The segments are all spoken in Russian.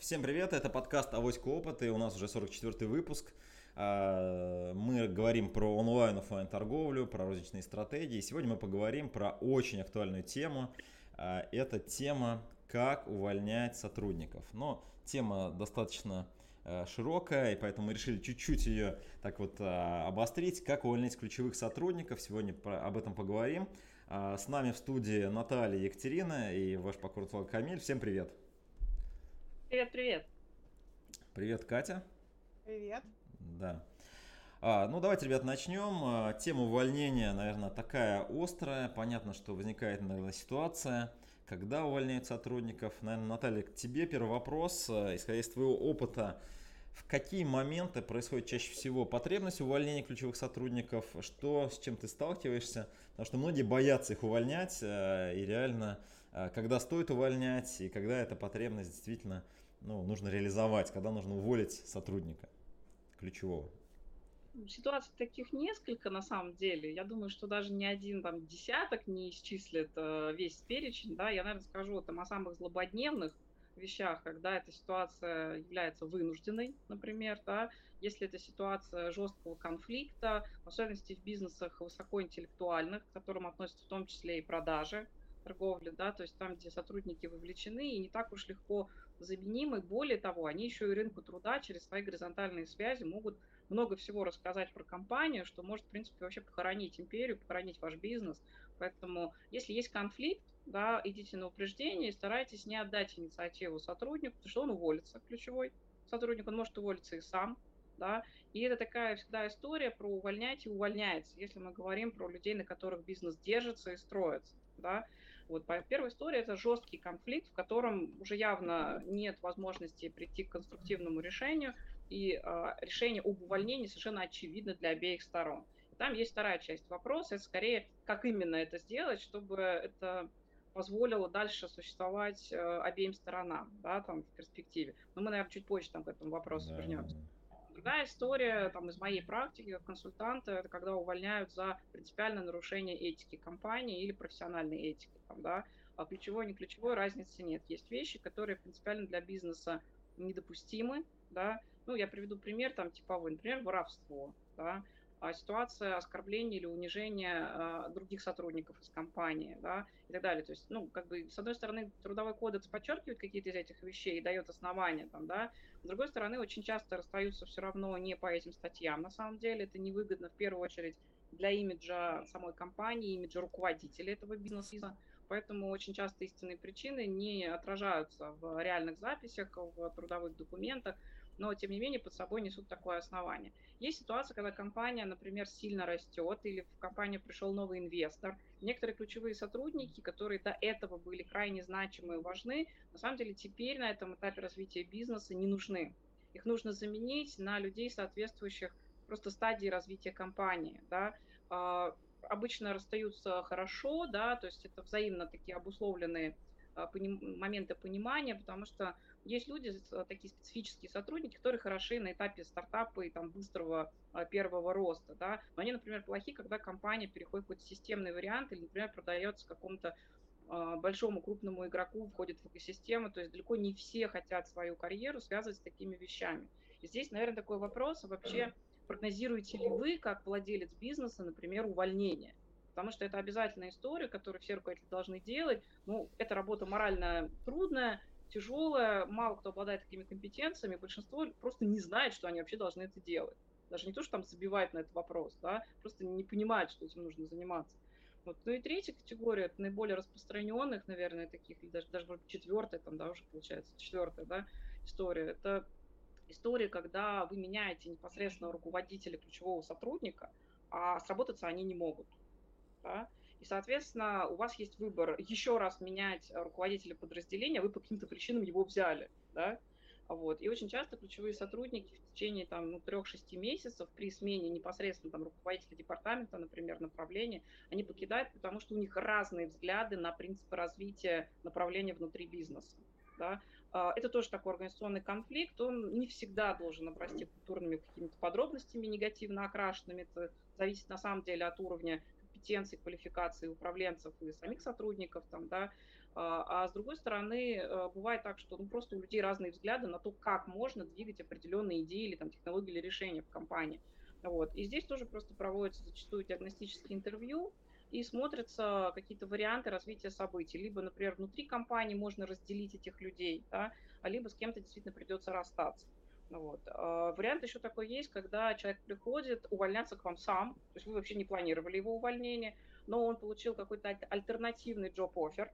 Всем привет, это подкаст «Авоська опыта», и у нас уже 44-й выпуск. А, мы говорим про онлайн офлайн торговлю, про розничные стратегии. Сегодня мы поговорим про очень актуальную тему. А, это тема «Как увольнять сотрудников». Но тема достаточно а, широкая, и поэтому мы решили чуть-чуть ее так вот обострить. Как увольнять ключевых сотрудников, сегодня об этом поговорим. С нами в студии Наталья Екатерина и ваш покорный Камиль. Всем привет! Привет, привет. Привет, Катя. Привет. Да. А, ну, давайте, ребят, начнем. А, тема увольнения, наверное, такая острая. Понятно, что возникает, наверное, ситуация, когда увольняют сотрудников. Наверное, Наталья, к тебе первый вопрос. А, исходя из твоего опыта, в какие моменты происходит чаще всего потребность увольнения ключевых сотрудников, что, с чем ты сталкиваешься, потому что многие боятся их увольнять, а, и реально, когда стоит увольнять, и когда эта потребность действительно ну, нужно реализовать, когда нужно уволить сотрудника ключевого? Ситуаций таких несколько на самом деле. Я думаю, что даже ни один там десяток не исчислит э, весь перечень. Да? Я, наверное, скажу там о самых злободневных вещах, когда эта ситуация является вынужденной, например, да, если это ситуация жесткого конфликта, в особенности в бизнесах высокоинтеллектуальных, к которым относятся в том числе и продажи, торговли, да, то есть там, где сотрудники вовлечены и не так уж легко заменимы. Более того, они еще и рынку труда через свои горизонтальные связи могут много всего рассказать про компанию, что может, в принципе, вообще похоронить империю, похоронить ваш бизнес. Поэтому, если есть конфликт, да, идите на упреждение и старайтесь не отдать инициативу сотруднику, потому что он уволится, ключевой сотрудник, он может уволиться и сам, да, и это такая всегда история про увольнять и увольняется, если мы говорим про людей, на которых бизнес держится и строится, да, вот первая история это жесткий конфликт, в котором уже явно нет возможности прийти к конструктивному решению, и э, решение об увольнении совершенно очевидно для обеих сторон. Там есть вторая часть вопроса, это скорее, как именно это сделать, чтобы это позволило дальше существовать э, обеим сторонам, да, там в перспективе. Но мы, наверное, чуть позже там к этому вопросу да. вернемся. Другая история там, из моей практики как консультанта, это когда увольняют за принципиальное нарушение этики компании или профессиональной этики. Там, да. А ключевой, не ключевой, разницы нет. Есть вещи, которые принципиально для бизнеса недопустимы. Да. Ну, я приведу пример там типовой, например, воровство. Да ситуация оскорбления или унижения а, других сотрудников из компании, да, и так далее. То есть, ну, как бы, с одной стороны, трудовой кодекс подчеркивает какие-то из этих вещей и дает основания, там, да, с другой стороны, очень часто расстаются все равно не по этим статьям. На самом деле, это невыгодно в первую очередь для имиджа самой компании, имиджа руководителя этого бизнеса, поэтому очень часто истинные причины не отражаются в реальных записях, в трудовых документах, но тем не менее под собой несут такое основание. Есть ситуация, когда компания, например, сильно растет, или в компанию пришел новый инвестор. Некоторые ключевые сотрудники, которые до этого были крайне значимы и важны, на самом деле теперь на этом этапе развития бизнеса не нужны. Их нужно заменить на людей, соответствующих просто стадии развития компании. Да? А, обычно расстаются хорошо, да, то есть это взаимно такие обусловленные а, моменты понимания, потому что есть люди, а, такие специфические сотрудники, которые хороши на этапе стартапа и там быстрого а, первого роста, да, но они, например, плохи, когда компания переходит в какой-то системный вариант или, например, продается какому-то большому крупному игроку, входит в экосистему, то есть далеко не все хотят свою карьеру связывать с такими вещами. И здесь, наверное, такой вопрос, вообще прогнозируете ли вы, как владелец бизнеса, например, увольнение? потому что это обязательная история, которую все руководители должны делать. Ну, это работа морально трудная, тяжелая, мало кто обладает такими компетенциями, большинство просто не знает, что они вообще должны это делать. Даже не то, что там забивают на этот вопрос, да, просто не понимают, что этим нужно заниматься. Вот. Ну и третья категория, это наиболее распространенных, наверное, таких, или даже, даже может четвертая, там, да, уже получается, четвертая, да, история. Это история, когда вы меняете непосредственно руководителя, ключевого сотрудника, а сработаться они не могут да, и, соответственно, у вас есть выбор еще раз менять руководителя подразделения, вы по каким-то причинам его взяли, да, вот. И очень часто ключевые сотрудники в течение там, ну, 3-6 месяцев при смене непосредственно там, руководителя департамента, например, направления, они покидают, потому что у них разные взгляды на принципы развития направления внутри бизнеса. Да? А, это тоже такой организационный конфликт, он не всегда должен обрасти культурными какими-то подробностями негативно окрашенными, это зависит на самом деле от уровня компетенций, квалификации управленцев и самих сотрудников, там, да, А, а с другой стороны, э, бывает так, что ну, просто у людей разные взгляды на то, как можно двигать определенные идеи или там, технологии или решения в компании. Вот. И здесь тоже просто проводятся зачастую диагностические интервью, и смотрятся какие-то варианты развития событий. Либо, например, внутри компании можно разделить этих людей, да, а либо с кем-то действительно придется расстаться. Вот. А вариант еще такой есть, когда человек приходит увольняться к вам сам, то есть вы вообще не планировали его увольнение, но он получил какой-то альтернативный джоб-оффер,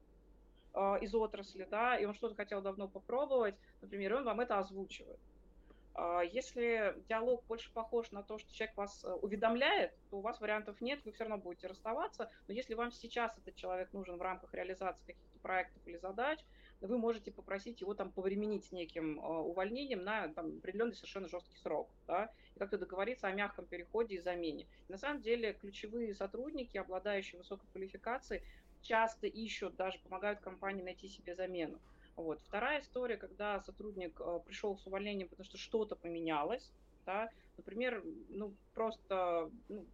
а, из отрасли, да, и он что-то хотел давно попробовать, например, и он вам это озвучивает. А, если диалог больше похож на то, что человек вас э, уведомляет, то у вас вариантов нет, вы все равно будете расставаться. Но если вам сейчас этот человек нужен в рамках реализации каких-то проектов или задач, вы можете попросить его там повременить неким а, увольнением на там, определенный совершенно жесткий срок, да, и как-то договориться о мягком переходе и замене. На самом деле ключевые сотрудники, обладающие высокой квалификацией, часто ищут, даже помогают компании найти себе замену. Вот. Вторая история, когда сотрудник э, пришел с увольнением, потому что что-то поменялось, да, например, ну, просто ну,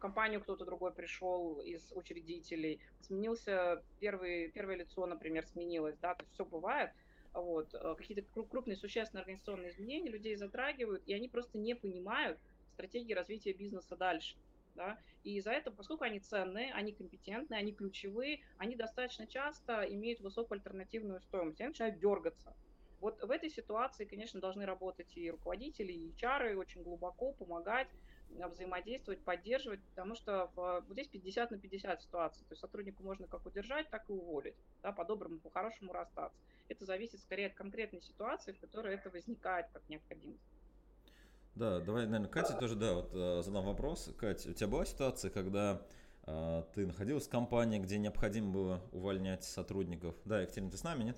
компанию кто-то другой пришел из учредителей, сменился первый, первое лицо, например, сменилось, да, то есть все бывает, вот, э, какие-то крупные существенные организационные изменения людей затрагивают, и они просто не понимают стратегии развития бизнеса дальше да, и из-за этого, поскольку они ценные, они компетентные, они ключевые, они достаточно часто имеют высокую альтернативную стоимость, они начинают дергаться. Вот в этой ситуации, конечно, должны работать и руководители, и HR, очень глубоко помогать, взаимодействовать, поддерживать, потому что в, вот здесь 50 на 50 ситуаций. То есть сотруднику можно как удержать, так и уволить, да, по-доброму, по-хорошему расстаться. Это зависит скорее от конкретной ситуации, в которой это возникает как необходимость. Да, давай, наверное, Кате тоже, да, вот э, задам вопрос. Катя, у тебя была ситуация, когда э, ты находилась в компании, где необходимо было увольнять сотрудников? Да, Екатерина, ты с нами, нет?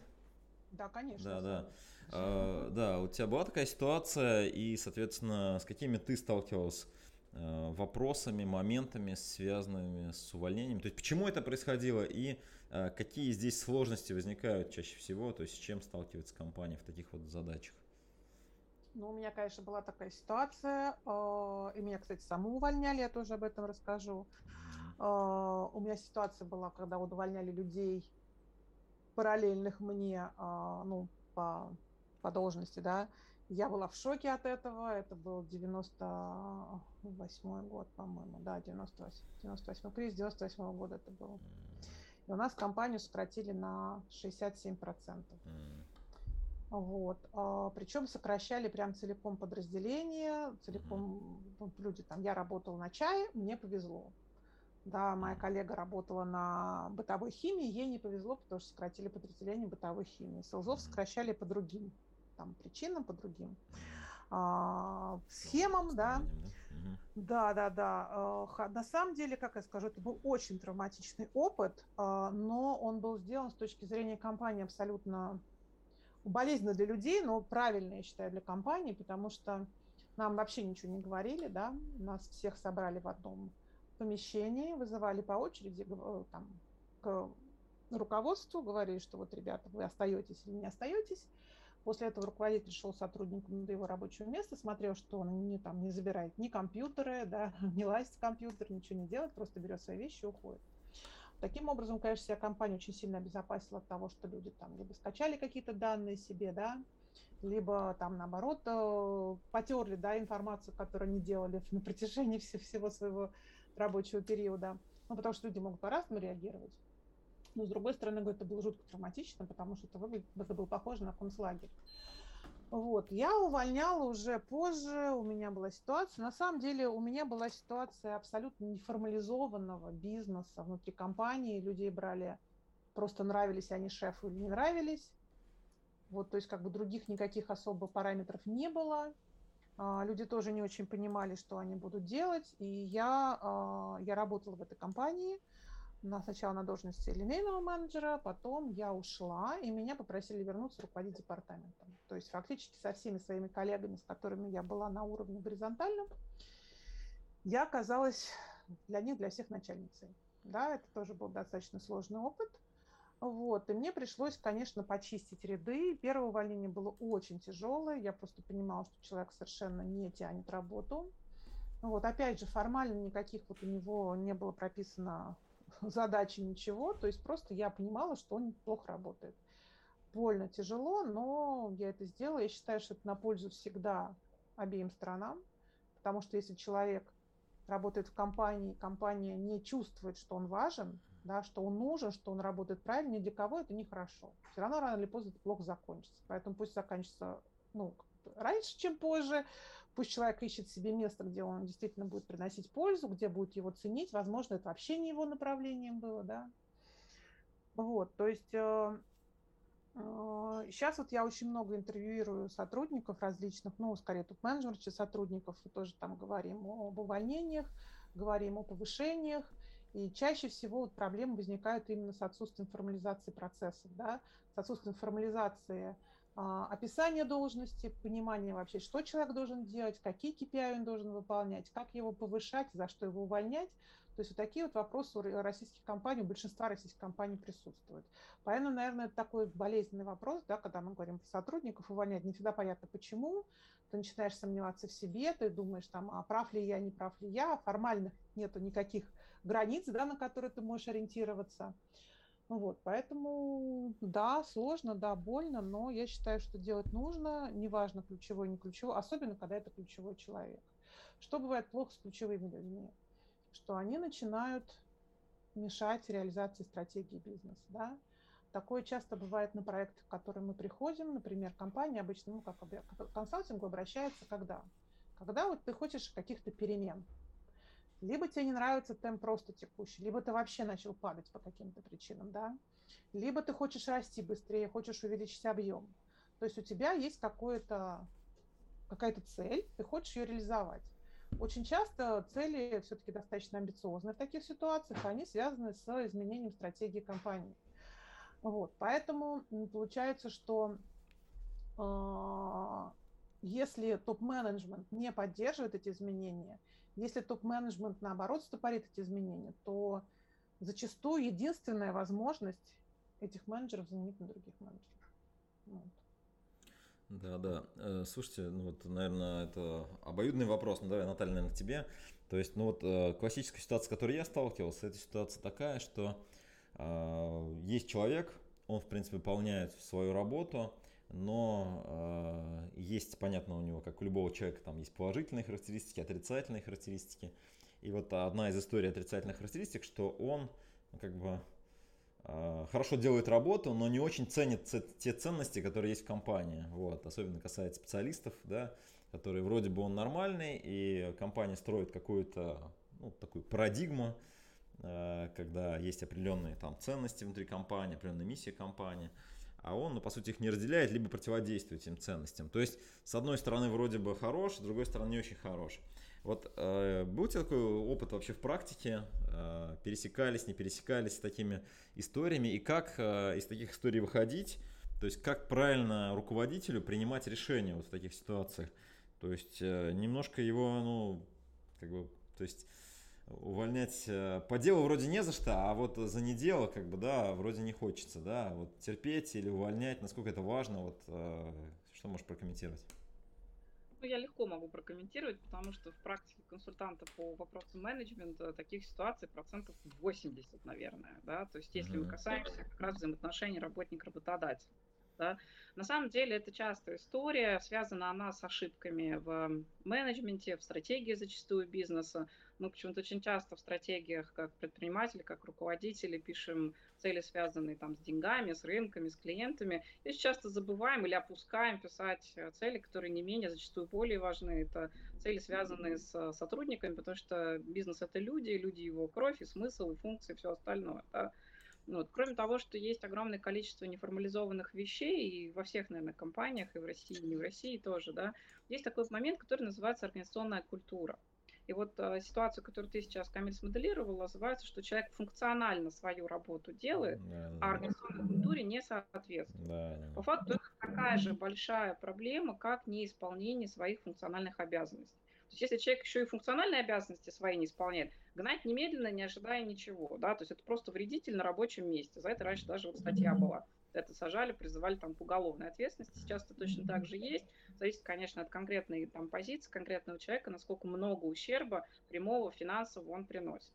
Да, конечно. Да, да. А, да, у тебя была такая ситуация, и, соответственно, с какими ты сталкивалась э, вопросами, моментами, связанными с увольнением? То есть, почему это происходило и э, какие здесь сложности возникают чаще всего, то есть, с чем сталкивается компания в таких вот задачах? Ну, у меня, конечно, была такая ситуация, а, и меня, кстати, саму увольняли, я тоже об этом расскажу. У меня ситуация была, когда вот увольняли людей, параллельных мне, ну, по, по должности, да, я была в шоке от этого. Это был 98 год, по-моему. Да, 98, 98 кризис 98 -го года это был. И у нас компанию сократили на 67%. Mm. Вот. А, причем сокращали прям целиком подразделение, целиком ну, люди там, я работала на чае, мне повезло. Да, моя коллега работала на бытовой химии, ей не повезло, потому что сократили подразделение бытовой химии. Селзов сокращали по другим там, причинам, по другим а, схемам, да. Да, да, да. А, на самом деле, как я скажу, это был очень травматичный опыт, а, но он был сделан с точки зрения компании абсолютно болезненно для людей, но правильно, я считаю, для компании, потому что нам вообще ничего не говорили, да, нас всех собрали в одном помещении, вызывали по очереди э, там, к руководству, говорили, что вот, ребята, вы остаетесь или не остаетесь. После этого руководитель шел сотрудником до его рабочего места, смотрел, что он не, там, не забирает ни компьютеры, да, не лазит в компьютер, ничего не делает, просто берет свои вещи и уходит. Таким образом, конечно, вся компания очень сильно обезопасила от того, что люди там либо скачали какие-то данные себе, да, либо там наоборот э, потерли, да, информацию, которую они делали на протяжении всего своего рабочего периода. Ну, потому что люди могут по-разному реагировать. Но, с другой стороны, это было жутко травматично, потому что это, выглядит, это было похоже на концлагерь. Вот. Я увольняла уже позже, у меня была ситуация. На самом деле у меня была ситуация абсолютно неформализованного бизнеса внутри компании. Людей брали, просто нравились они шефу или не нравились. Вот, то есть как бы других никаких особо параметров не было. А, люди тоже не очень понимали, что они будут делать. И я, а, я работала в этой компании – на, сначала на должности линейного менеджера, потом я ушла, и меня попросили вернуться руководить департаментом. То есть фактически со всеми своими коллегами, с которыми я была на уровне горизонтальном, я оказалась для них, для всех начальницей. Да, это тоже был достаточно сложный опыт. Вот, и мне пришлось, конечно, почистить ряды. Первое увольнение было очень тяжелое. Я просто понимала, что человек совершенно не тянет работу. Вот, опять же, формально никаких вот у него не было прописано задачи, ничего. То есть просто я понимала, что он плохо работает. Больно, тяжело, но я это сделала. Я считаю, что это на пользу всегда обеим сторонам, потому что если человек работает в компании, компания не чувствует, что он важен, да, что он нужен, что он работает правильно, ни для кого это нехорошо. Все равно рано или поздно это плохо закончится. Поэтому пусть заканчивается ну, раньше, чем позже. Пусть человек ищет себе место, где он действительно будет приносить пользу, где будет его ценить. Возможно, это вообще не его направлением было, да. Вот, то есть э, э, сейчас вот я очень много интервьюирую сотрудников различных, ну, скорее топ-менеджеров, сотрудников, и тоже там говорим об увольнениях, говорим о повышениях, и чаще всего вот проблемы возникают именно с отсутствием формализации процессов, да, с отсутствием формализации описание должности, понимание вообще, что человек должен делать, какие KPI он должен выполнять, как его повышать, за что его увольнять. То есть вот такие вот вопросы у российских компаний, у большинства российских компаний присутствуют. Поэтому, наверное, это такой болезненный вопрос, да, когда мы говорим про сотрудников, увольнять не всегда понятно почему. Ты начинаешь сомневаться в себе, ты думаешь, там, а прав ли я, не прав ли я, формальных нету никаких границ, да, на которые ты можешь ориентироваться. Вот, поэтому, да, сложно, да, больно, но я считаю, что делать нужно, неважно, ключевой, не ключевой, особенно, когда это ключевой человек. Что бывает плохо с ключевыми людьми? Что они начинают мешать реализации стратегии бизнеса, да. Такое часто бывает на проектах, в которые мы приходим, например, компания обычно, ну, как консалтингу обращается когда? Когда вот ты хочешь каких-то перемен, либо тебе не нравится темп просто текущий, либо ты вообще начал падать по каким-то причинам, да, либо ты хочешь расти быстрее, хочешь увеличить объем. То есть у тебя есть какое-то, какая-то цель, ты хочешь ее реализовать. Очень часто цели все-таки достаточно амбициозные в таких ситуациях, они связаны с изменением стратегии компании. Вот, поэтому получается, что э, если топ-менеджмент не поддерживает эти изменения, если топ-менеджмент, наоборот, стопорит эти изменения, то зачастую единственная возможность этих менеджеров заменить на других менеджеров. Вот. Да, да. Э, слушайте, ну вот, наверное, это обоюдный вопрос. Ну давай, Наталья, наверное, к тебе. То есть, ну вот э, классическая ситуация, с которой я сталкивался, это ситуация такая, что э, есть человек, он, в принципе, выполняет свою работу, но э, есть, понятно, у него, как у любого человека, там есть положительные характеристики, отрицательные характеристики. И вот одна из историй отрицательных характеристик, что он ну, как бы э, хорошо делает работу, но не очень ценит те ценности, которые есть в компании. Вот, особенно касается специалистов, да, которые вроде бы он нормальный, и компания строит какую-то ну, такую парадигму, э, когда есть определенные там ценности внутри компании, определенная миссия компании – а он, ну, по сути, их не разделяет, либо противодействует этим ценностям. То есть, с одной стороны, вроде бы хорош, с другой стороны, не очень хорош. Вот э, был у тебя такой опыт вообще в практике? Э, пересекались, не пересекались с такими историями? И как э, из таких историй выходить? То есть, как правильно руководителю принимать решения вот в таких ситуациях? То есть, э, немножко его, ну, как бы, то есть, увольнять э, по делу вроде не за что, а вот за не дело, как бы, да, вроде не хочется, да, вот терпеть или увольнять, насколько это важно, вот э, что можешь прокомментировать? Ну, я легко могу прокомментировать, потому что в практике консультанта по вопросам менеджмента таких ситуаций процентов 80, наверное, да, то есть если mm-hmm. мы касаемся как раз взаимоотношений работник-работодатель. Да. На самом деле это частая история, связана она с ошибками в менеджменте, в стратегии зачастую бизнеса. Мы почему-то очень часто в стратегиях, как предприниматели, как руководители, пишем цели, связанные там с деньгами, с рынками, с клиентами. И часто забываем или опускаем писать э, цели, которые не менее, зачастую более важны. Это цели, связанные с сотрудниками, потому что бизнес – это люди, люди – его кровь и смысл, и функции, и все остальное. Да? Ну вот. Кроме того, что есть огромное количество неформализованных вещей, и во всех, наверное, компаниях, и в России, и не в России тоже, да, есть такой момент, который называется организационная культура. И вот э, ситуацию, которую ты сейчас, Камиль, смоделировал, называется, что человек функционально свою работу делает, да, да, а организационной культуре не соответствует. Да, да. По факту это такая же большая проблема, как неисполнение своих функциональных обязанностей. То есть если человек еще и функциональные обязанности свои не исполняет, гнать немедленно, не ожидая ничего, да, то есть это просто вредитель на рабочем месте. За это раньше даже вот статья была. Это сажали, призывали там к уголовной ответственности. Сейчас это точно так же есть. Зависит, конечно, от конкретной там позиции конкретного человека, насколько много ущерба прямого финансового он приносит.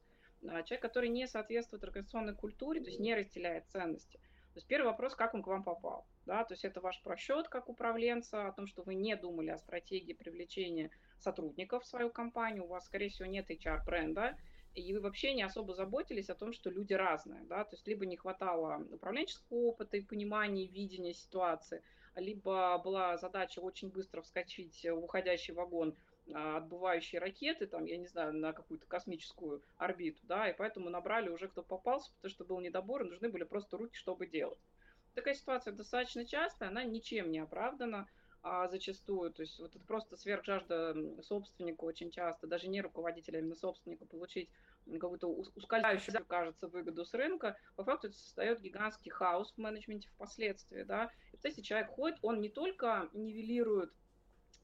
а, человек, который не соответствует организационной культуре, то есть не разделяет ценности. То есть первый вопрос, как он к вам попал. Да? То есть это ваш просчет как управленца, о том, что вы не думали о стратегии привлечения сотрудников в свою компанию, у вас, скорее всего, нет HR-бренда, и вы вообще не особо заботились о том, что люди разные, да, то есть либо не хватало управленческого опыта и понимания, видения ситуации, либо была задача очень быстро вскочить в уходящий вагон а, отбывающие ракеты, там, я не знаю, на какую-то космическую орбиту, да, и поэтому набрали уже кто попался, потому что был недобор, и нужны были просто руки, чтобы делать. Такая ситуация достаточно частая, она ничем не оправдана а, зачастую, то есть вот это просто сверхжажда собственника очень часто, даже не руководителя, а именно собственника, получить какую-то ускользающую, кажется, выгоду с рынка, по факту это создает гигантский хаос в менеджменте впоследствии, да, и, кстати, человек ходит, он не только нивелирует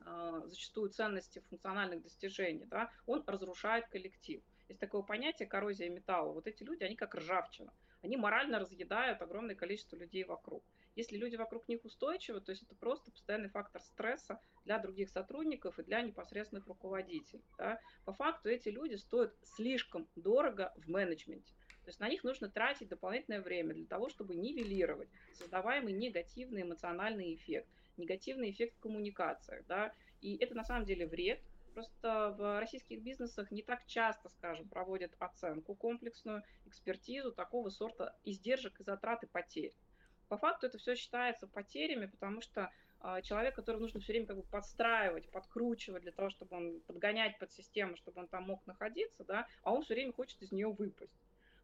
а, зачастую ценности функциональных достижений, да, он разрушает коллектив. Есть такое понятие коррозия металла. Вот эти люди, они как ржавчина. Они морально разъедают огромное количество людей вокруг. Если люди вокруг них устойчивы, то есть это просто постоянный фактор стресса для других сотрудников и для непосредственных руководителей. Да. По факту эти люди стоят слишком дорого в менеджменте. То есть на них нужно тратить дополнительное время для того, чтобы нивелировать создаваемый негативный эмоциональный эффект негативный эффект в коммуникациях, да, и это на самом деле вред. Просто в российских бизнесах не так часто, скажем, проводят оценку комплексную, экспертизу такого сорта издержек и затрат и потерь. По факту это все считается потерями, потому что э, человек, который нужно все время как бы подстраивать, подкручивать для того, чтобы он подгонять под систему, чтобы он там мог находиться, да, а он все время хочет из нее выпасть.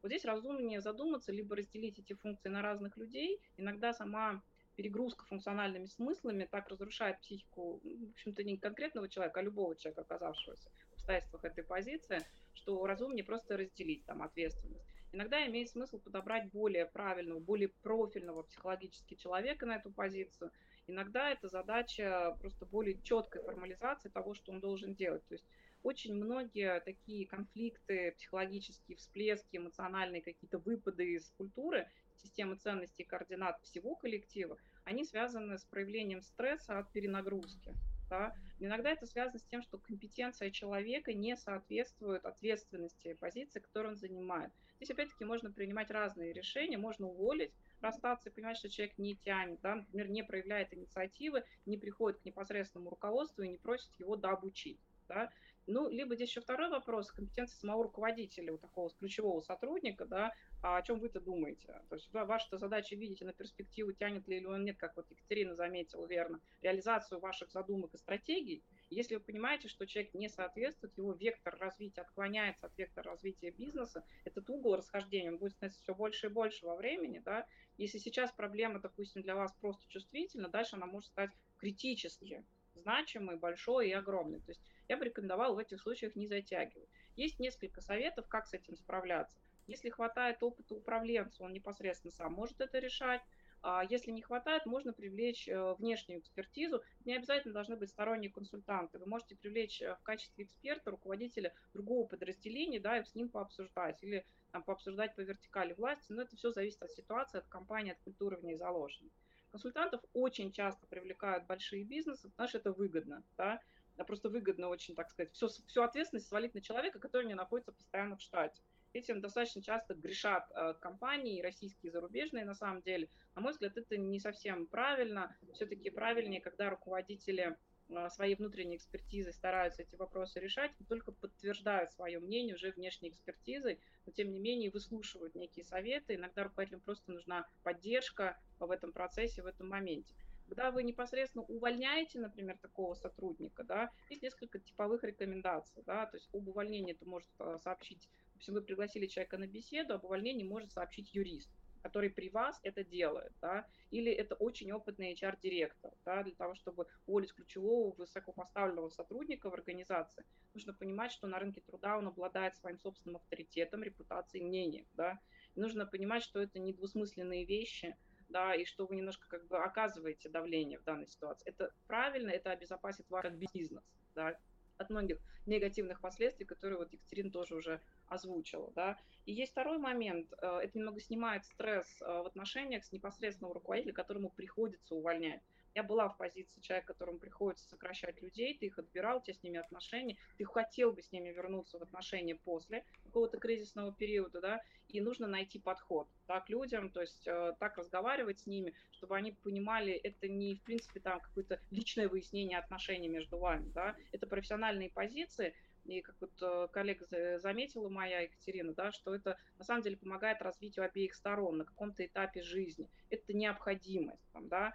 Вот здесь разумнее задуматься, либо разделить эти функции на разных людей. Иногда сама перегрузка функциональными смыслами так разрушает психику, в общем-то, не конкретного человека, а любого человека, оказавшегося в обстоятельствах этой позиции, что разумнее просто разделить там ответственность. Иногда имеет смысл подобрать более правильного, более профильного психологически человека на эту позицию. Иногда это задача просто более четкой формализации того, что он должен делать. То есть очень многие такие конфликты, психологические всплески, эмоциональные какие-то выпады из культуры, системы ценностей и координат всего коллектива, они связаны с проявлением стресса от перенагрузки. Да? Иногда это связано с тем, что компетенция человека не соответствует ответственности позиции, которую он занимает. Здесь опять-таки можно принимать разные решения, можно уволить, расстаться и понимать, что человек не тянет, да? например, не проявляет инициативы, не приходит к непосредственному руководству и не просит его дообучить. Да? Ну, либо здесь еще второй вопрос, компетенция самого руководителя, у такого ключевого сотрудника, да, а о чем вы-то думаете? То есть ваша задача видите на перспективу, тянет ли или он нет, как вот Екатерина заметила верно, реализацию ваших задумок и стратегий. Если вы понимаете, что человек не соответствует, его вектор развития отклоняется от вектора развития бизнеса, этот угол расхождения, он будет становиться все больше и больше во времени, да, если сейчас проблема, допустим, для вас просто чувствительна, дальше она может стать критически значимой, большой и огромной. То есть я бы рекомендовала в этих случаях не затягивать. Есть несколько советов, как с этим справляться. Если хватает опыта управленца, он непосредственно сам может это решать. А если не хватает, можно привлечь э, внешнюю экспертизу. Не обязательно должны быть сторонние консультанты. Вы можете привлечь э, в качестве эксперта руководителя другого подразделения, да, и с ним пообсуждать. Или там, пообсуждать по вертикали власти. Но это все зависит от ситуации, от компании, от культуры в ней заложенной. Консультантов очень часто привлекают большие бизнесы, потому что это выгодно. Да? Просто выгодно очень, так сказать, все, всю ответственность свалить на человека, который не находится постоянно в штате. Этим достаточно часто грешат э, компании, российские и зарубежные, на самом деле. На мой взгляд, это не совсем правильно. Все-таки правильнее, когда руководители э, своей внутренней экспертизой стараются эти вопросы решать, только подтверждают свое мнение уже внешней экспертизой, но тем не менее выслушивают некие советы. Иногда руководителям просто нужна поддержка в этом процессе, в этом моменте. Когда вы непосредственно увольняете, например, такого сотрудника, да, есть несколько типовых рекомендаций, да, то есть об увольнении это может э, сообщить, допустим, вы пригласили человека на беседу, об увольнении может сообщить юрист, который при вас это делает, да, или это очень опытный HR-директор, да, для того, чтобы уволить ключевого высокопоставленного сотрудника в организации, нужно понимать, что на рынке труда он обладает своим собственным авторитетом, репутацией, мнением, да, и нужно понимать, что это не двусмысленные вещи, да, и что вы немножко как бы оказываете давление в данной ситуации. Это правильно, это обезопасит вас как бизнес, да, от многих негативных последствий, которые вот Екатерина тоже уже озвучила, да. И есть второй момент, э, это немного снимает стресс э, в отношениях с непосредственным руководителем, которому приходится увольнять. Я была в позиции человека, которому приходится сокращать людей, ты их отбирал, у тебя с ними отношения, ты хотел бы с ними вернуться в отношения после какого-то кризисного периода, да, и нужно найти подход да, к людям, то есть э, так разговаривать с ними, чтобы они понимали, это не, в принципе, там какое-то личное выяснение отношений между вами, да, это профессиональные позиции, и как вот э, коллега заметила моя Екатерина, да, что это на самом деле помогает развитию обеих сторон на каком-то этапе жизни. Это необходимость, там, да,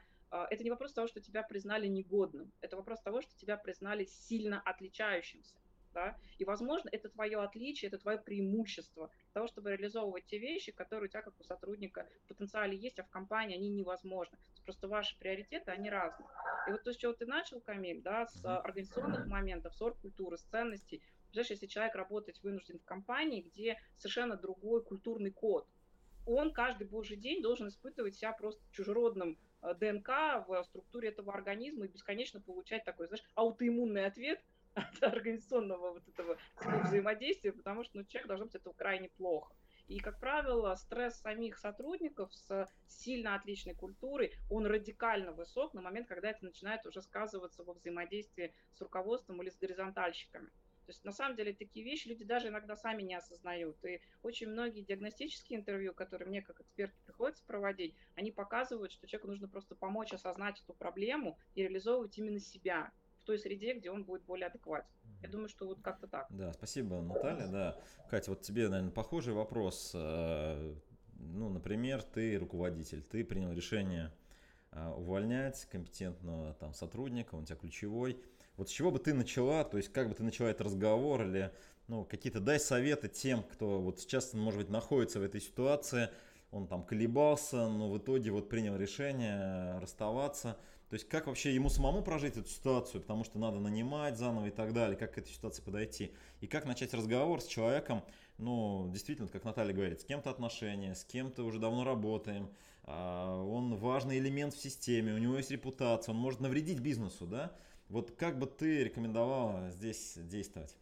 это не вопрос того, что тебя признали негодным, это вопрос того, что тебя признали сильно отличающимся. Да? И, возможно, это твое отличие, это твое преимущество для того, чтобы реализовывать те вещи, которые у тебя, как у сотрудника, в потенциале есть, а в компании они невозможны. Просто ваши приоритеты, они разные. И вот то, с чего ты начал, Камиль, да, с организационных моментов, с оргкультуры, с ценностей, Представляешь, если человек работать вынужден в компании, где совершенно другой культурный код, он каждый божий день должен испытывать себя просто чужеродным ДНК в структуре этого организма и бесконечно получать такой, знаешь, аутоиммунный ответ от организационного вот этого взаимодействия, потому что ну, человек должен быть этого крайне плохо. И, как правило, стресс самих сотрудников с сильно отличной культурой, он радикально высок на момент, когда это начинает уже сказываться во взаимодействии с руководством или с горизонтальщиками. То есть на самом деле такие вещи люди даже иногда сами не осознают. И очень многие диагностические интервью, которые мне как эксперту приходится проводить, они показывают, что человеку нужно просто помочь осознать эту проблему и реализовывать именно себя в той среде, где он будет более адекватен. Я думаю, что вот как-то так. Да, спасибо, Наталья. Да, Катя, вот тебе, наверное, похожий вопрос. Э, ну, например, ты руководитель, ты принял решение э, увольнять компетентного там сотрудника, он у тебя ключевой. Вот с чего бы ты начала, то есть как бы ты начала этот разговор или ну, какие-то дай советы тем, кто вот сейчас, может быть, находится в этой ситуации, он там колебался, но в итоге вот принял решение расставаться. То есть как вообще ему самому прожить эту ситуацию, потому что надо нанимать заново и так далее, как к этой ситуации подойти. И как начать разговор с человеком, ну, действительно, как Наталья говорит, с кем-то отношения, с кем-то уже давно работаем, а, он важный элемент в системе, у него есть репутация, он может навредить бизнесу, да, вот как бы ты рекомендовала здесь действовать?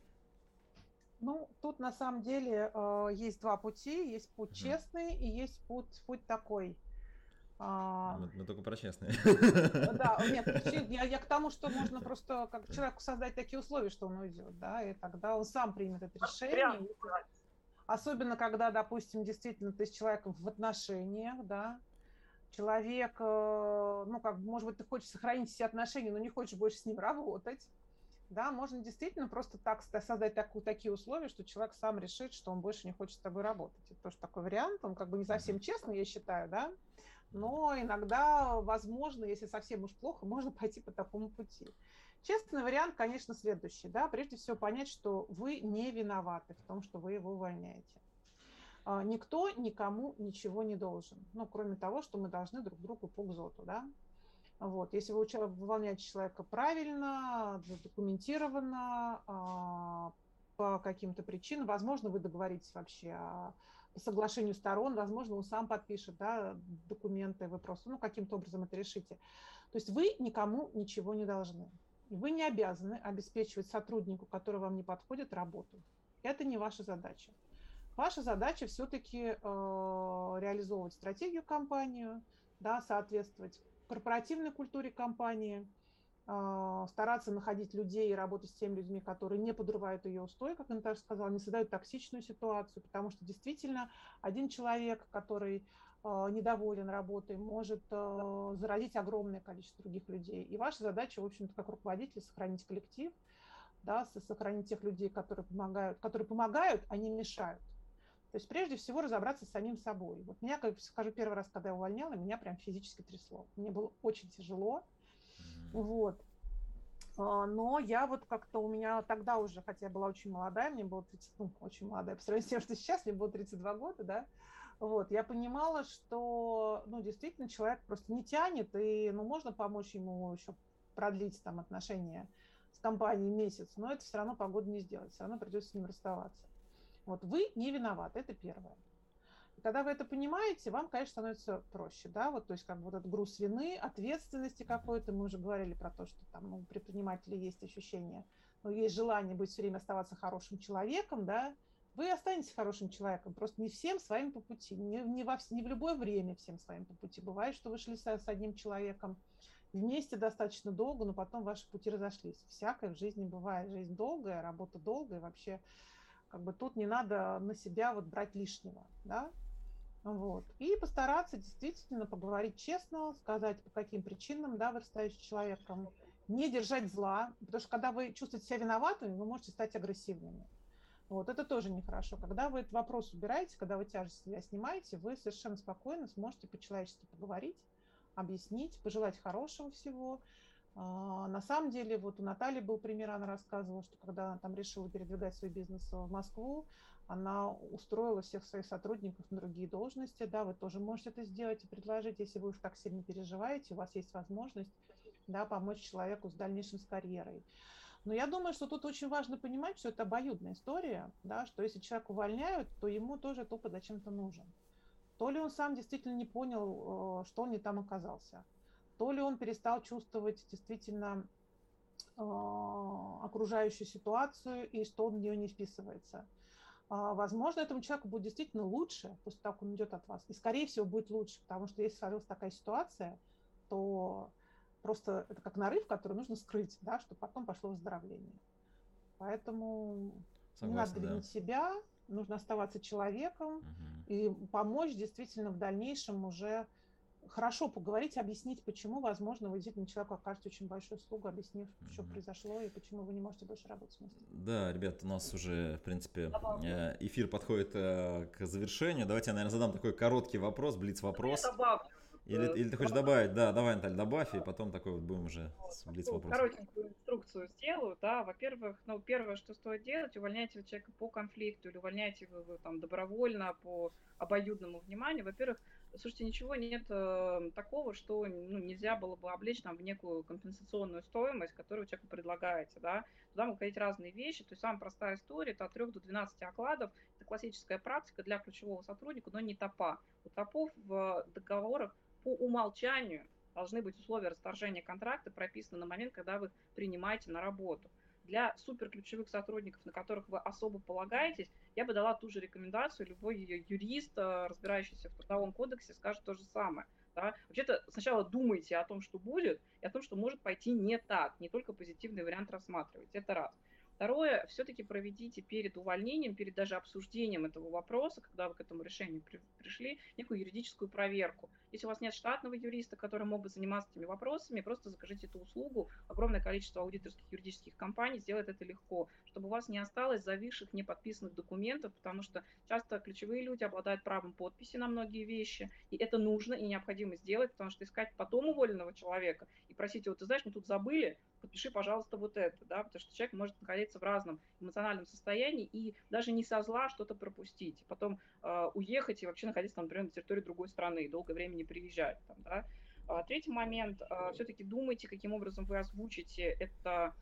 Ну, тут на самом деле э, есть два пути. Есть путь угу. честный и есть путь, путь такой. А... Мы, мы только про честные. Да, нет, я, я к тому, что можно просто как человеку создать такие условия, что он уйдет, да, и тогда он сам примет это решение. Особенно, когда, допустим, действительно ты с человеком в отношениях, да, человек, э, ну, как может быть, ты хочешь сохранить все отношения, но не хочешь больше с ним работать, да, можно действительно просто так создать такую, такие условия, что человек сам решит, что он больше не хочет с тобой работать. Это тоже такой вариант, он как бы не совсем честный, я считаю, да, но иногда, возможно, если совсем уж плохо, можно пойти по такому пути. Честный вариант, конечно, следующий, да, прежде всего понять, что вы не виноваты в том, что вы его увольняете. А, никто никому ничего не должен, ну, кроме того, что мы должны друг другу по гзоту, да. Вот. Если вы выполняете человека правильно, задокументированно, а, по каким-то причинам, возможно, вы договоритесь вообще о соглашению сторон, возможно, он сам подпишет да, документы, вы просто ну, каким-то образом это решите. То есть вы никому ничего не должны. Вы не обязаны обеспечивать сотруднику, который вам не подходит, работу. Это не ваша задача. Ваша задача все-таки э, реализовывать стратегию компании, да, соответствовать корпоративной культуре компании, э, стараться находить людей и работать с теми людьми, которые не подрывают ее устой, как Наташа сказала, не создают токсичную ситуацию, потому что действительно один человек, который э, недоволен работой, может э, заразить огромное количество других людей. И ваша задача, в общем-то, как руководитель, сохранить коллектив, да, сохранить тех людей, которые помогают, которые помогают, а не мешают. То есть прежде всего разобраться с самим собой. Вот меня, как скажу, первый раз, когда я увольняла, меня прям физически трясло. Мне было очень тяжело. Вот. А, но я вот как-то у меня тогда уже, хотя я была очень молодая, мне было 30, ну, очень молодая, по сравнению с тем, что сейчас, мне было 32 года, да, вот, я понимала, что, ну, действительно, человек просто не тянет, и, ну, можно помочь ему еще продлить там отношения с компанией месяц, но это все равно погода не сделать, все равно придется с ним расставаться. Вот вы не виноваты, это первое. И когда вы это понимаете, вам, конечно, становится проще, да, вот, то есть как бы вот этот груз вины, ответственности какой-то, мы уже говорили про то, что там ну, у предпринимателей есть ощущение, но есть желание быть все время оставаться хорошим человеком, да, вы останетесь хорошим человеком, просто не всем своим по пути, не, не, во, не в любое время всем своим по пути. Бывает, что вы шли с, с одним человеком, вместе достаточно долго, но потом ваши пути разошлись. Всякое в жизни бывает. Жизнь долгая, работа долгая. Вообще, как бы тут не надо на себя вот брать лишнего, да. Вот. И постараться действительно поговорить честно, сказать, по каким причинам, да, вы расстаетесь с человеком, не держать зла, потому что когда вы чувствуете себя виноватыми, вы можете стать агрессивными. Вот, это тоже нехорошо. Когда вы этот вопрос убираете, когда вы тяжесть себя снимаете, вы совершенно спокойно сможете по-человечески поговорить, объяснить, пожелать хорошего всего. А, на самом деле, вот у Натальи был пример, она рассказывала, что когда она там решила передвигать свой бизнес в Москву, она устроила всех своих сотрудников на другие должности. Да, вы тоже можете это сделать и предложить, если вы уж так сильно переживаете, у вас есть возможность да, помочь человеку с дальнейшим с карьерой. Но я думаю, что тут очень важно понимать, что это обоюдная история, да, что если человек увольняют, то ему тоже опыт зачем-то нужен. То ли он сам действительно не понял, э, что он не там оказался, то ли он перестал чувствовать действительно э, окружающую ситуацию и что он в нее не вписывается. А, возможно, этому человеку будет действительно лучше после того, как он идет от вас. И, скорее всего, будет лучше, потому что если сложилась такая ситуация, то просто это как нарыв, который нужно скрыть, да, чтобы потом пошло выздоровление. Поэтому Согласен, не надо винить да. себя, нужно оставаться человеком угу. и помочь действительно в дальнейшем уже хорошо поговорить, объяснить, почему, возможно, вы действительно человеку окажете очень большую услугу, объяснив, что произошло и почему вы не можете больше работать вместе. Да, ребят, у нас уже, в принципе, э, эфир подходит э, к завершению. Давайте я, наверное, задам такой короткий вопрос, блиц-вопрос. Или, или ты хочешь добавить? Да, давай, Наталья, добавь, и потом такой вот будем уже блиц вопрос. Коротенькую инструкцию сделаю, да. Во-первых, ну, первое, что стоит делать, увольняйте человека по конфликту или увольняйте его там добровольно по обоюдному вниманию. Во-первых, Слушайте, ничего нет э, такого, что ну, нельзя было бы облечь там, в некую компенсационную стоимость, которую человеку предлагаете. Да? Туда могут ходить разные вещи. То есть самая простая история – это от 3 до 12 окладов. Это классическая практика для ключевого сотрудника, но не ТОПа. У ТОПов в договорах по умолчанию должны быть условия расторжения контракта прописаны на момент, когда вы принимаете на работу для суперключевых сотрудников, на которых вы особо полагаетесь, я бы дала ту же рекомендацию. Любой юрист, э, разбирающийся в трудовом кодексе, скажет то же самое. Да? Вообще-то сначала думайте о том, что будет, и о том, что может пойти не так, не только позитивный вариант рассматривать. Это раз. Второе, все-таки проведите перед увольнением, перед даже обсуждением этого вопроса, когда вы к этому решению при, пришли, некую юридическую проверку. Если у вас нет штатного юриста, который мог бы заниматься этими вопросами, просто закажите эту услугу. Огромное количество аудиторских юридических компаний сделает это легко, чтобы у вас не осталось зависших, неподписанных документов, потому что часто ключевые люди обладают правом подписи на многие вещи, и это нужно и необходимо сделать, потому что искать потом уволенного человека и просить его, ты знаешь, мы тут забыли, подпиши, пожалуйста, вот это, да, потому что человек может находиться в разном эмоциональном состоянии и даже не со зла что-то пропустить, потом э, уехать и вообще находиться, там, например, на территории другой страны и долгое время не приезжать, там, да. А, третий момент, э, все-таки думайте, каким образом вы озвучите это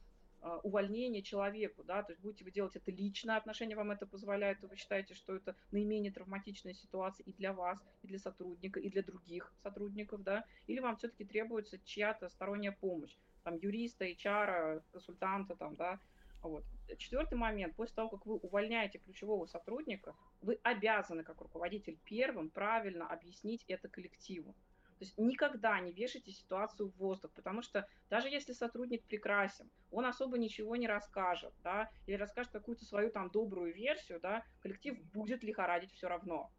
увольнение человеку, да, то есть будете вы делать это лично, отношения вам это позволяют, и вы считаете, что это наименее травматичная ситуация и для вас, и для сотрудника, и для других сотрудников, да, или вам все-таки требуется чья-то сторонняя помощь там, юриста, HR, консультанта, там, да, вот. Четвертый момент. После того, как вы увольняете ключевого сотрудника, вы обязаны, как руководитель, первым правильно объяснить это коллективу. То есть никогда не вешайте ситуацию в воздух, потому что даже если сотрудник прекрасен, он особо ничего не расскажет, да, или расскажет какую-то свою там добрую версию, да, коллектив будет лихорадить все равно.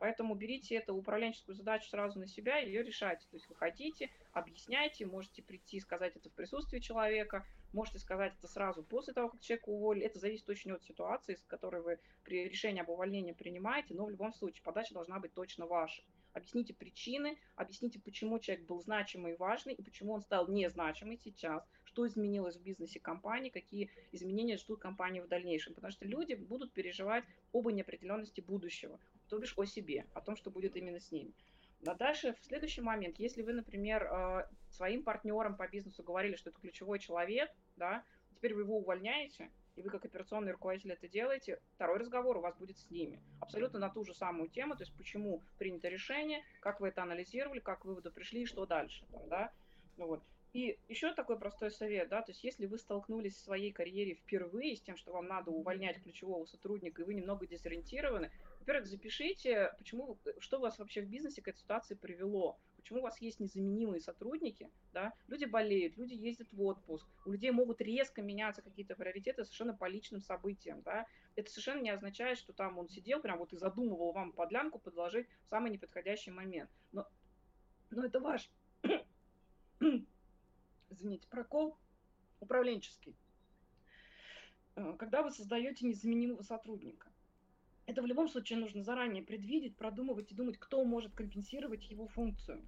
Поэтому берите эту управленческую задачу сразу на себя и ее решайте. То есть вы хотите, объясняйте, можете прийти и сказать это в присутствии человека, можете сказать это сразу после того, как человека уволили. Это зависит очень от ситуации, с которой вы при решении об увольнении принимаете, но в любом случае подача должна быть точно ваша. Объясните причины, объясните, почему человек был значимый и важный, и почему он стал незначимый сейчас, что изменилось в бизнесе компании, какие изменения ждут компании в дальнейшем. Потому что люди будут переживать об неопределенности будущего то бишь о себе, о том, что будет именно с ними. А дальше, в следующий момент, если вы, например, э, своим партнерам по бизнесу говорили, что это ключевой человек, да, теперь вы его увольняете, и вы как операционный руководитель это делаете, второй разговор у вас будет с ними. Абсолютно на ту же самую тему, то есть почему принято решение, как вы это анализировали, как к выводу пришли и что дальше. Там, да? ну, вот. И еще такой простой совет, да, то есть если вы столкнулись в своей карьере впервые с тем, что вам надо увольнять ключевого сотрудника, и вы немного дезориентированы, во-первых, запишите, почему, что вас вообще в бизнесе к этой ситуации привело. почему у вас есть незаменимые сотрудники, да, люди болеют, люди ездят в отпуск, у людей могут резко меняться какие-то приоритеты совершенно по личным событиям, да, это совершенно не означает, что там он сидел прям вот и задумывал вам подлянку подложить в самый неподходящий момент, но, но это ваш, извините, прокол управленческий, э, когда вы создаете незаменимого сотрудника это в любом случае нужно заранее предвидеть, продумывать и думать, кто может компенсировать его функцию,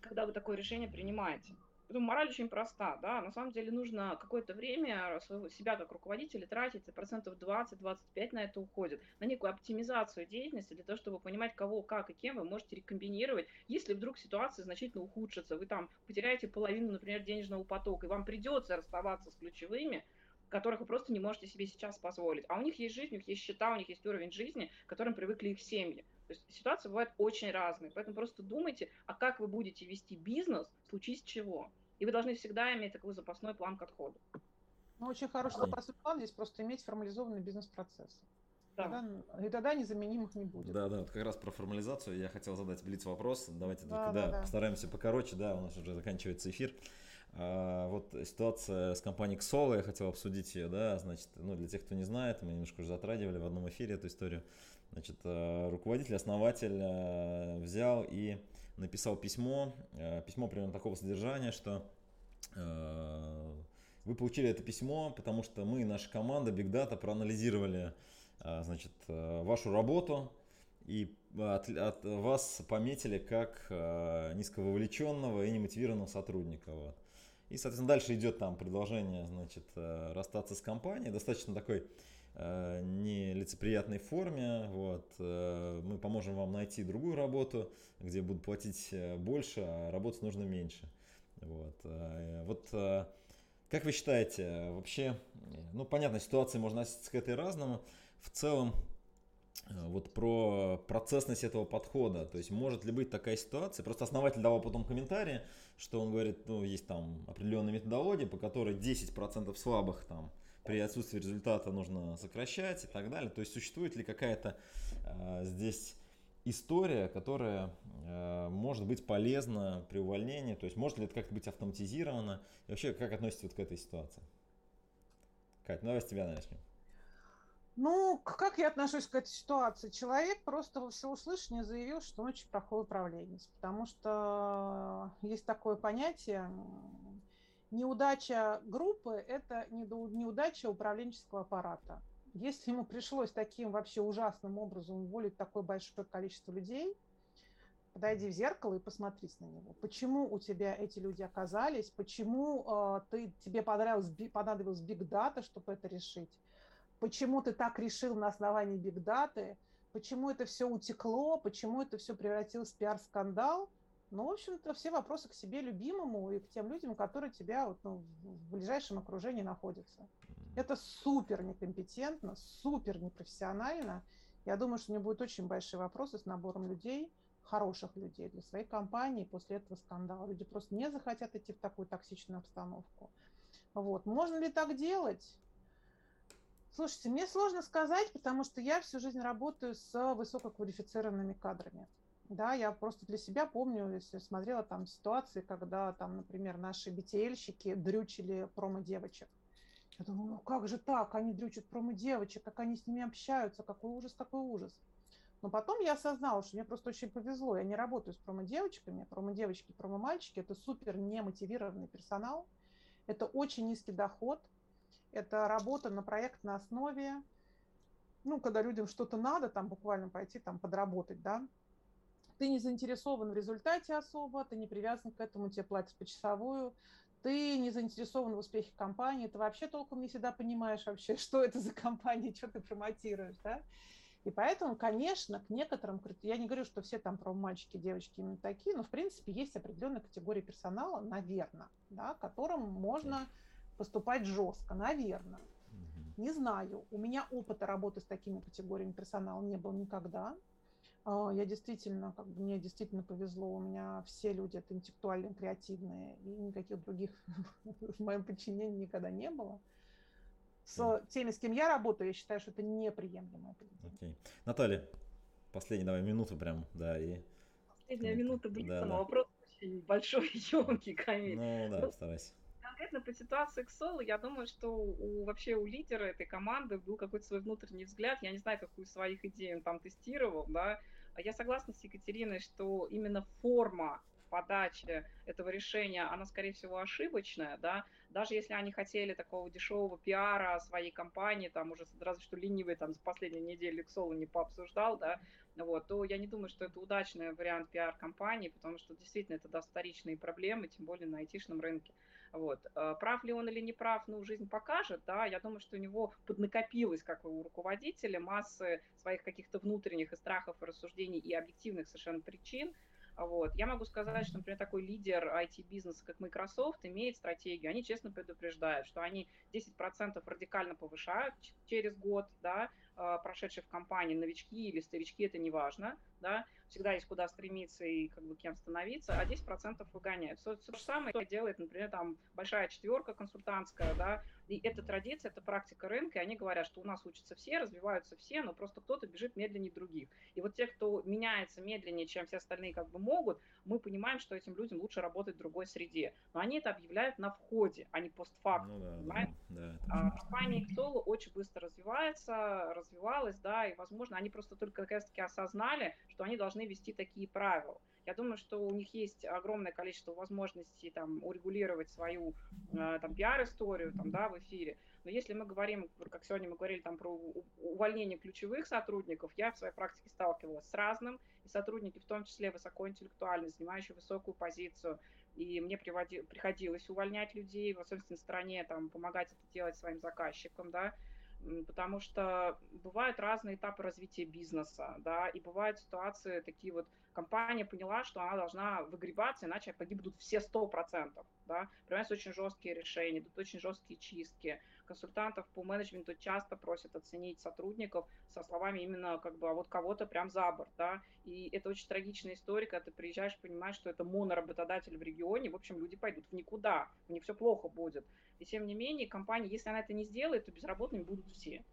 когда вы такое решение принимаете. Поэтому мораль очень проста, да, на самом деле нужно какое-то время себя как руководителя тратить, процентов 20-25 на это уходит, на некую оптимизацию деятельности для того, чтобы понимать, кого, как и кем вы можете рекомбинировать, если вдруг ситуация значительно ухудшится, вы там потеряете половину, например, денежного потока, и вам придется расставаться с ключевыми, которых вы просто не можете себе сейчас позволить. А у них есть жизнь, у них есть счета, у них есть уровень жизни, к которым привыкли их семьи. То есть ситуации бывают очень разные. Поэтому просто думайте, а как вы будете вести бизнес, случись чего. И вы должны всегда иметь такой запасной план к отходу. Ну, очень хороший запасной план здесь просто иметь формализованный бизнес-процесс. Да. Тогда, и тогда незаменимых не будет. Да, да, вот как раз про формализацию я хотел задать блиц вопрос. Давайте да, только, да, да, постараемся покороче, да, у нас уже заканчивается эфир. А, вот ситуация с компанией Xolo, я хотел обсудить ее, да, значит, ну, для тех, кто не знает, мы немножко уже затрагивали в одном эфире эту историю. Значит, а, руководитель, основатель а, взял и написал письмо, письмо примерно такого содержания, что вы получили это письмо, потому что мы, наша команда Big Data, проанализировали, значит, вашу работу, и от, от вас пометили как низкововлеченного и немотивированного сотрудника. Вот. И, соответственно, дальше идет там предложение, значит, э, расстаться с компанией, достаточно такой э, нелицеприятной форме. Вот. Э, мы поможем вам найти другую работу, где будут платить больше, а работать нужно меньше. Вот. Вот как вы считаете, вообще, ну, понятно, ситуации можно относиться к этой разному. В целом, Э, вот про процессность этого подхода. То есть может ли быть такая ситуация? Просто основатель давал потом комментарий, что он говорит, ну есть там определенная методология, по которой 10% слабых там при отсутствии результата нужно сокращать и так далее. То есть существует ли какая-то э, здесь история, которая э, может быть полезна при увольнении? То есть может ли это как-то быть автоматизировано? И вообще как относитесь вот к этой ситуации? Кать, ну давай с тебя начнем. Ну, как я отношусь к этой ситуации? Человек просто во всеуслышание заявил, что он очень плохой управленец, потому что есть такое понятие неудача группы – это неудача управленческого аппарата. Если ему пришлось таким вообще ужасным образом уволить такое большое количество людей, подойди в зеркало и посмотрись на него. Почему у тебя эти люди оказались? Почему э, ты, тебе понравилось, понадобилось биг дата, чтобы это решить? почему ты так решил на основании бигдаты, почему это все утекло, почему это все превратилось в пиар-скандал. Ну, в общем-то, все вопросы к себе любимому и к тем людям, которые тебя вот, ну, в ближайшем окружении находятся. Это супер некомпетентно, супер непрофессионально. Я думаю, что у меня будут очень большие вопросы с набором людей, хороших людей для своей компании после этого скандала. Люди просто не захотят идти в такую токсичную обстановку. Вот. Можно ли так делать? Слушайте, мне сложно сказать, потому что я всю жизнь работаю с высококвалифицированными кадрами. Да, я просто для себя помню, если смотрела там ситуации, когда там, например, наши BTL-щики дрючили промо-девочек. Я думаю, ну как же так, они дрючат промо-девочек, как они с ними общаются, какой ужас, какой ужас. Но потом я осознала, что мне просто очень повезло. Я не работаю с промо-девочками. Промо-девочки, промо-мальчики – это супер немотивированный персонал. Это очень низкий доход – это работа на проектной основе, ну, когда людям что-то надо, там буквально пойти там подработать, да, ты не заинтересован в результате особо, ты не привязан к этому, тебе платят почасовую, ты не заинтересован в успехе компании, ты вообще толком не всегда понимаешь вообще, что это за компания, что ты промотируешь, да. И поэтому, конечно, к некоторым, я не говорю, что все там про мальчики, девочки именно такие, но в принципе есть определенная категория персонала, наверное, да, которым можно поступать жестко, наверное. Не знаю. У меня опыта работы с такими категориями персонала не было никогда. А, я действительно, как бы мне действительно повезло, у меня все люди это интеллектуально креативные, и никаких других в моем подчинении никогда не было. С теми, с кем я работаю, я считаю, что это неприемлемое поведение. Okay. Наталья, последние давай минуту прям, да, и Последняя минута блица, да, вопрос очень большой, емкий, Камиль. Ну да, ну, старайся. Конкретно по ситуации к Солу, я думаю, что у, вообще у лидера этой команды был какой-то свой внутренний взгляд. Я не знаю, какую своих идей он там тестировал, да. Я согласна с Екатериной, что именно форма подачи этого решения, она, скорее всего, ошибочная, да, даже если они хотели такого дешевого пиара своей компании, там уже разве что ленивый там за последнюю неделю Xolo не пообсуждал, да, вот, то я не думаю, что это удачный вариант пиар-компании, потому что действительно это даст вторичные проблемы, тем более на айтишном рынке. Вот. Э, прав ли он или не прав, ну, жизнь покажет, да, я думаю, что у него поднакопилось, как у руководителя, массы своих каких-то внутренних и страхов, и рассуждений, и объективных совершенно причин, вот. Я могу сказать, что, например, такой лидер IT-бизнеса, как Microsoft, имеет стратегию. Они честно предупреждают, что они 10% радикально повышают через год, да, а, прошедшие в компании новички или старички, это не важно, да, всегда есть куда стремиться и как бы кем становиться, а 10% выгоняют. То, то же самое делает, например, там большая четверка консультантская, да, и это традиция, это практика рынка, и они говорят, что у нас учатся все, развиваются все, но просто кто-то бежит медленнее других. И вот те, кто меняется медленнее, чем все остальные как бы могут, мы понимаем, что этим людям лучше работать в другой среде. Но они это объявляют на входе, а не постфактум, ну, да, понимаете? Да, да, а, компания Xolo очень быстро развивается, развивалась, да, и, возможно, они просто только как раз-таки осознали, что они должны вести такие правила. Я думаю, что у них есть огромное количество возможностей там урегулировать свою э, там пиар-историю там, да, в эфире. Но если мы говорим, как сегодня мы говорили там про увольнение ключевых сотрудников, я в своей практике сталкивалась с разным, и сотрудники, в том числе высокоинтеллектуальные, занимающие высокую позицию, и мне приводи, приходилось увольнять людей, в собственной стороне, там, помогать это делать своим заказчикам, да, потому что бывают разные этапы развития бизнеса, да, и бывают ситуации такие вот, компания поняла, что она должна выгребаться, иначе погибнут все сто процентов, да, принимаются очень жесткие решения, идут очень жесткие чистки, консультантов по менеджменту часто просят оценить сотрудников со словами именно как бы, а вот кого-то прям за борт, да, и это очень трагичная история, когда ты приезжаешь, понимаешь, что это моноработодатель в регионе, в общем, люди пойдут в никуда, у них все плохо будет, и тем не менее, компания, если она это не сделает, то безработными будут все.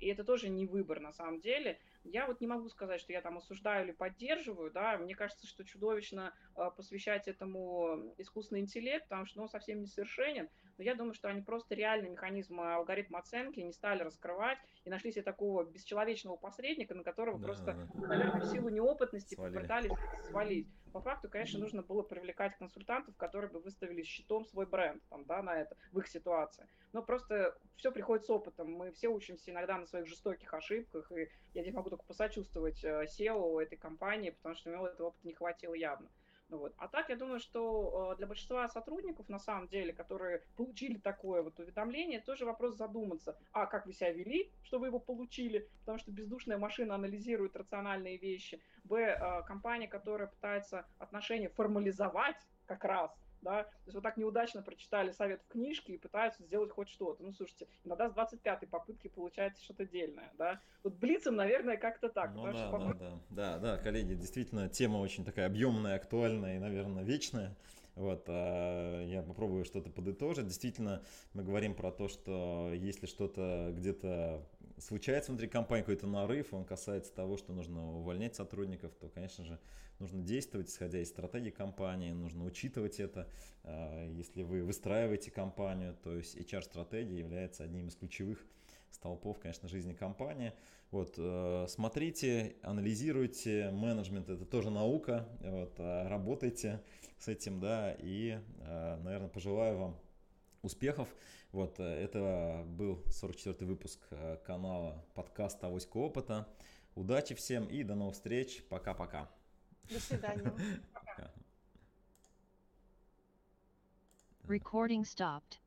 И это тоже не выбор на самом деле. Я вот не могу сказать, что я там осуждаю или поддерживаю, да, мне кажется, что чудовищно э, посвящать этому искусственный интеллект, потому что он совсем несовершенен, но я думаю, что они просто реальные механизмы алгоритма оценки не стали раскрывать и нашли себе такого бесчеловечного посредника, на которого да, просто, наверное, в силу неопытности попытались свалить. По факту, конечно, нужно было привлекать консультантов, которые бы выставили щитом свой бренд там, да, на это, в их ситуации. Но просто все приходит с опытом. Мы все учимся иногда на своих жестоких ошибках, и я здесь могу только посочувствовать SEO э, этой компании, потому что у него этого опыта не хватило явно. Вот. А так, я думаю, что э, для большинства сотрудников, на самом деле, которые получили такое вот уведомление, тоже вопрос задуматься, а, как вы себя вели, что вы его получили, потому что бездушная машина анализирует рациональные вещи, б, э, компания, которая пытается отношения формализовать как раз, да, то есть вот так неудачно прочитали совет в книжке и пытаются сделать хоть что-то. Ну, слушайте, иногда с 25-й попытки получается что-то дельное, да. Вот Блицем, наверное, как-то так. Ну, да, что, да, да, да, да, коллеги, действительно, тема очень такая объемная, актуальная и, наверное, вечная. Вот, а я попробую что-то подытожить. Действительно, мы говорим про то, что если что-то где-то случается внутри компании, какой-то нарыв, он касается того, что нужно увольнять сотрудников, то, конечно же, нужно действовать, исходя из стратегии компании, нужно учитывать это. А, если вы выстраиваете компанию, то есть HR-стратегия является одним из ключевых столпов, конечно, жизни компании. Вот, э, смотрите, анализируйте, менеджмент это тоже наука, вот, а, работайте с этим, да, и, э, наверное, пожелаю вам успехов. Вот, э, это был 44-й выпуск канала подкаста «Авоська опыта». Удачи всем и до новых встреч. Пока-пока. До свидания. Recording stopped.